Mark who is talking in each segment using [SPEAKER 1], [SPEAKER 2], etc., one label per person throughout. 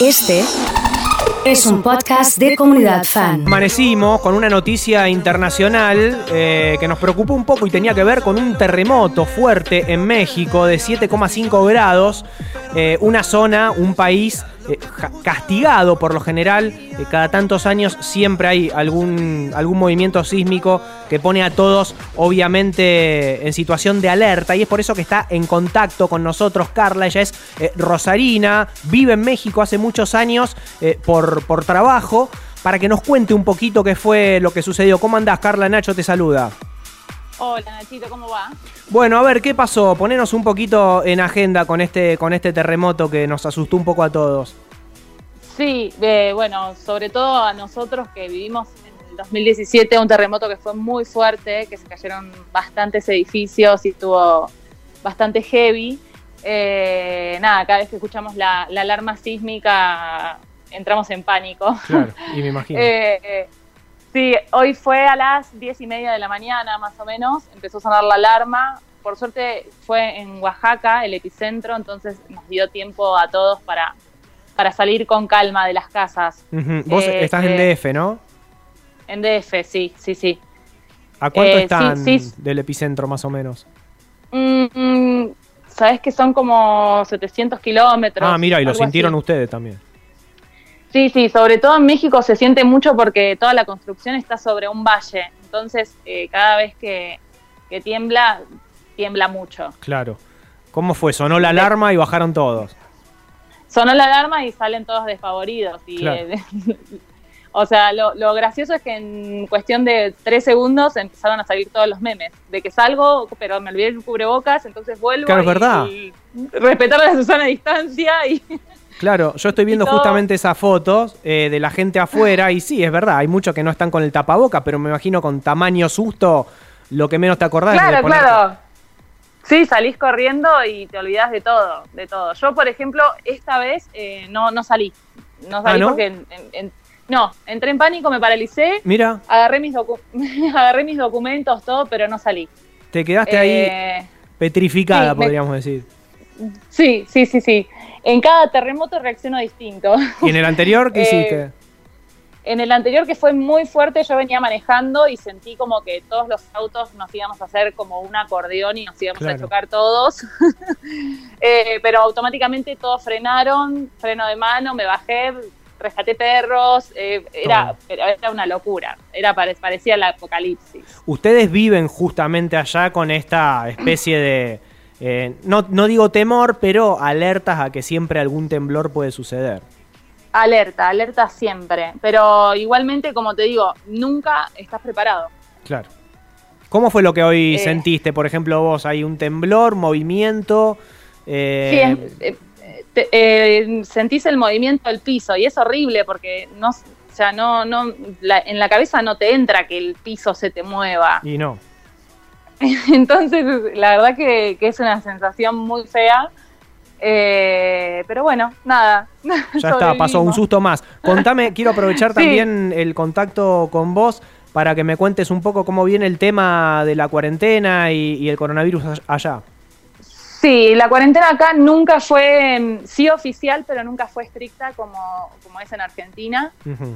[SPEAKER 1] Este es un podcast de comunidad fan.
[SPEAKER 2] Amanecimos con una noticia internacional eh, que nos preocupó un poco y tenía que ver con un terremoto fuerte en México de 7,5 grados. Eh, una zona, un país eh, castigado por lo general. Eh, cada tantos años siempre hay algún, algún movimiento sísmico que pone a todos, obviamente, en situación de alerta. Y es por eso que está en contacto con nosotros Carla. Ella es eh, rosarina, vive en México hace muchos años por, por trabajo. Para que nos cuente un poquito qué fue lo que sucedió. ¿Cómo andás, Carla? Nacho te saluda.
[SPEAKER 3] Hola Nachito, ¿cómo va?
[SPEAKER 2] Bueno, a ver, ¿qué pasó? Ponenos un poquito en agenda con este, con este terremoto que nos asustó un poco a todos.
[SPEAKER 3] Sí, eh, bueno, sobre todo a nosotros que vivimos en el 2017 un terremoto que fue muy fuerte, que se cayeron bastantes edificios y estuvo bastante heavy. Eh, nada, cada vez que escuchamos la, la alarma sísmica entramos en pánico.
[SPEAKER 2] Claro, y me imagino.
[SPEAKER 3] Eh, eh, sí, hoy fue a las diez y media de la mañana más o menos, empezó a sonar la alarma. Por suerte fue en Oaxaca el epicentro, entonces nos dio tiempo a todos para, para salir con calma de las casas.
[SPEAKER 2] Vos
[SPEAKER 3] eh,
[SPEAKER 2] estás en
[SPEAKER 3] eh,
[SPEAKER 2] DF, ¿no?
[SPEAKER 3] En DF, sí, sí, sí.
[SPEAKER 2] ¿A cuánto
[SPEAKER 3] eh,
[SPEAKER 2] están
[SPEAKER 3] sí.
[SPEAKER 2] del epicentro más o menos?
[SPEAKER 3] Mm, mm, Sabes que son como 700 kilómetros.
[SPEAKER 2] Ah, mira, y lo sintieron
[SPEAKER 3] así.
[SPEAKER 2] ustedes también.
[SPEAKER 3] Sí, sí, sobre todo en México se siente mucho porque toda la construcción está sobre un valle. Entonces, eh, cada vez que, que tiembla, tiembla mucho.
[SPEAKER 2] Claro. ¿Cómo fue? Sonó la alarma y bajaron todos.
[SPEAKER 3] Sonó la alarma y salen todos desfavoridos. Y,
[SPEAKER 2] Claro.
[SPEAKER 3] eh, o sea, lo, lo gracioso es que en cuestión de tres segundos empezaron a salir todos los memes. De que salgo, pero me olvidé el cubrebocas, entonces vuelvo
[SPEAKER 2] Claro, es
[SPEAKER 3] y,
[SPEAKER 2] verdad.
[SPEAKER 3] y respetar la Susana distancia y
[SPEAKER 2] Claro, yo estoy viendo justamente esas fotos eh, de la gente afuera y sí, es verdad, hay muchos que no están con el tapaboca, pero me imagino con tamaño susto, lo que menos te acordás es de
[SPEAKER 3] Claro,
[SPEAKER 2] ponerte-
[SPEAKER 3] claro. Sí, salís corriendo y te olvidás de todo, de todo. Yo, por ejemplo, esta vez eh, no, no salí. No salí
[SPEAKER 2] ¿Ah, no?
[SPEAKER 3] porque en- en- en- no, entré en pánico, me paralicé,
[SPEAKER 2] Mira,
[SPEAKER 3] agarré mis, docu- agarré mis documentos, todo, pero no salí.
[SPEAKER 2] te quedaste ahí
[SPEAKER 3] Eh,
[SPEAKER 2] petrificada,
[SPEAKER 3] sí, me-
[SPEAKER 2] podríamos decir.
[SPEAKER 3] sí, sí, sí, sí. En cada terremoto reacciono distinto.
[SPEAKER 2] ¿Y en el anterior qué
[SPEAKER 3] Eh,
[SPEAKER 2] hiciste?
[SPEAKER 3] En el anterior, que fue muy fuerte, yo venía manejando y sentí como que todos los autos nos íbamos a hacer como un acordeón y nos íbamos
[SPEAKER 2] Claro.
[SPEAKER 3] a chocar todos. Eh, pero automáticamente todos frenaron, freno de mano, me bajé, rescaté perros, eh, era, una locura, era pare- parecía el apocalipsis.
[SPEAKER 2] Ustedes viven justamente allá con esta especie de, eh, no, no digo temor, pero alertas a que siempre algún temblor puede suceder.
[SPEAKER 3] Alerta, alerta siempre, pero igualmente, como te digo, nunca estás preparado.
[SPEAKER 2] Claro. ¿Cómo fue lo que hoy
[SPEAKER 3] Eh.
[SPEAKER 2] sentiste? Por ejemplo, vos, hay un temblor, movimiento. eh,
[SPEAKER 3] Sí, es- eh, te- eh, sentís el movimiento del piso y es horrible porque no, o sea, no, no, la- en la cabeza no te entra que el piso se te mueva.
[SPEAKER 2] Y no.
[SPEAKER 3] Entonces, la verdad que, que es una sensación muy fea. Eh, pero bueno, nada.
[SPEAKER 2] Ya está, pasó un susto más. Contame, quiero aprovechar
[SPEAKER 3] Sí.
[SPEAKER 2] también el contacto con vos para que me cuentes un poco cómo viene el tema de la cuarentena y, y el coronavirus allá.
[SPEAKER 3] Sí, la cuarentena acá nunca fue, mm, sí oficial, pero nunca fue estricta como, como es en Argentina.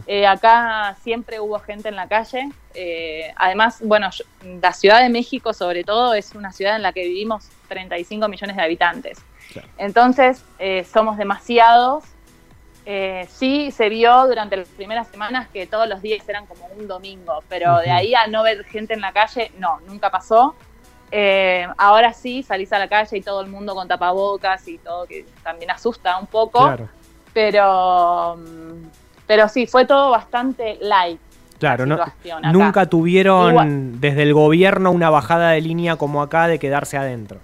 [SPEAKER 3] Eh, acá siempre hubo gente en la calle. Eh, además, bueno, yo- la Ciudad de México sobre todo es una ciudad en la que vivimos 35 millones de habitantes.
[SPEAKER 2] Claro.
[SPEAKER 3] Entonces, eh, somos demasiados. Eh, sí se vio durante las primeras semanas que todos los días eran como un domingo, pero de ahí a no ver gente en la calle, no, nunca pasó. Eh, ahora sí, salís a la calle y todo el mundo con tapabocas y todo, que también asusta un poco
[SPEAKER 2] Claro,
[SPEAKER 3] pero mm, pero sí fue todo bastante light
[SPEAKER 2] claro.
[SPEAKER 3] la
[SPEAKER 2] No, nunca tuvieron
[SPEAKER 3] Igual-
[SPEAKER 2] desde el gobierno una bajada de línea como acá de quedarse adentro.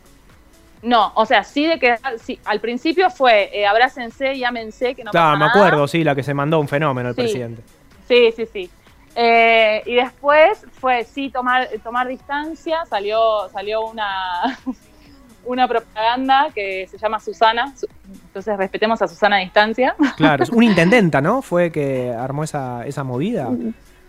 [SPEAKER 3] No o sea sí de que sí, al principio fue eh, abrácense y ámense que no
[SPEAKER 2] Claro,
[SPEAKER 3] pasa
[SPEAKER 2] me
[SPEAKER 3] nada.
[SPEAKER 2] acuerdo, sí, la que se mandó un fenómeno el
[SPEAKER 3] Sí.
[SPEAKER 2] presidente.
[SPEAKER 3] sí sí sí Eh, y después fue sí tomar tomar distancia salió salió una una propaganda que se llama Susana Su- entonces respetemos a Susana a distancia
[SPEAKER 2] Claro, es una intendenta, ¿no? Fue que armó esa, esa movida.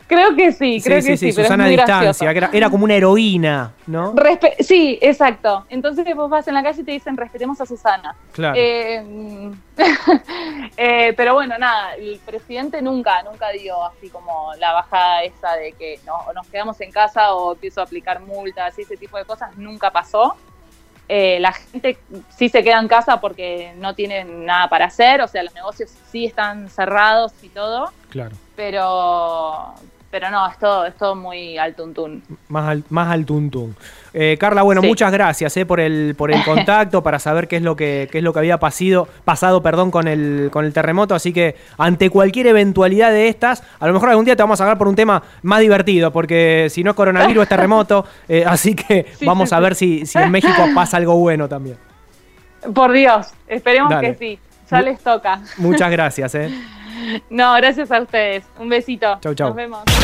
[SPEAKER 3] Creo que sí creo que sí, pero es
[SPEAKER 2] Susana
[SPEAKER 3] muy
[SPEAKER 2] Distancia, era, era como una heroína, ¿no?
[SPEAKER 3] Respe- sí, exacto. Entonces vos vas en la calle y te dicen respetemos a Susana.
[SPEAKER 2] Claro.
[SPEAKER 3] Eh, eh, pero bueno, nada, el presidente nunca, nunca dio así como la bajada esa de que no, nos quedamos en casa o empiezo a aplicar multas y ese tipo de cosas, nunca pasó. Eh, la gente sí se queda en casa porque no tienen nada para hacer, o sea, los negocios sí están cerrados y todo.
[SPEAKER 2] Claro.
[SPEAKER 3] Pero, pero no, es todo, es todo muy al tuntún.
[SPEAKER 2] Más al, más al tuntún. Eh, Carla, bueno,
[SPEAKER 3] Sí.
[SPEAKER 2] muchas gracias eh, por el por el contacto, para saber qué es lo que, qué es lo que había pasado, pasado perdón, con, el, con el terremoto. Así que ante cualquier eventualidad de estas, a lo mejor algún día te vamos a hablar por un tema más divertido, porque si no es coronavirus, es terremoto. eh, así que
[SPEAKER 3] Sí,
[SPEAKER 2] vamos
[SPEAKER 3] sí,
[SPEAKER 2] a ver si, si en México pasa algo bueno también.
[SPEAKER 3] Por Dios, esperemos
[SPEAKER 2] Dale.
[SPEAKER 3] que sí, ya les toca.
[SPEAKER 2] Muchas gracias. Eh.
[SPEAKER 3] No, gracias a ustedes. Un besito.
[SPEAKER 2] Chau, chau.
[SPEAKER 3] Nos vemos.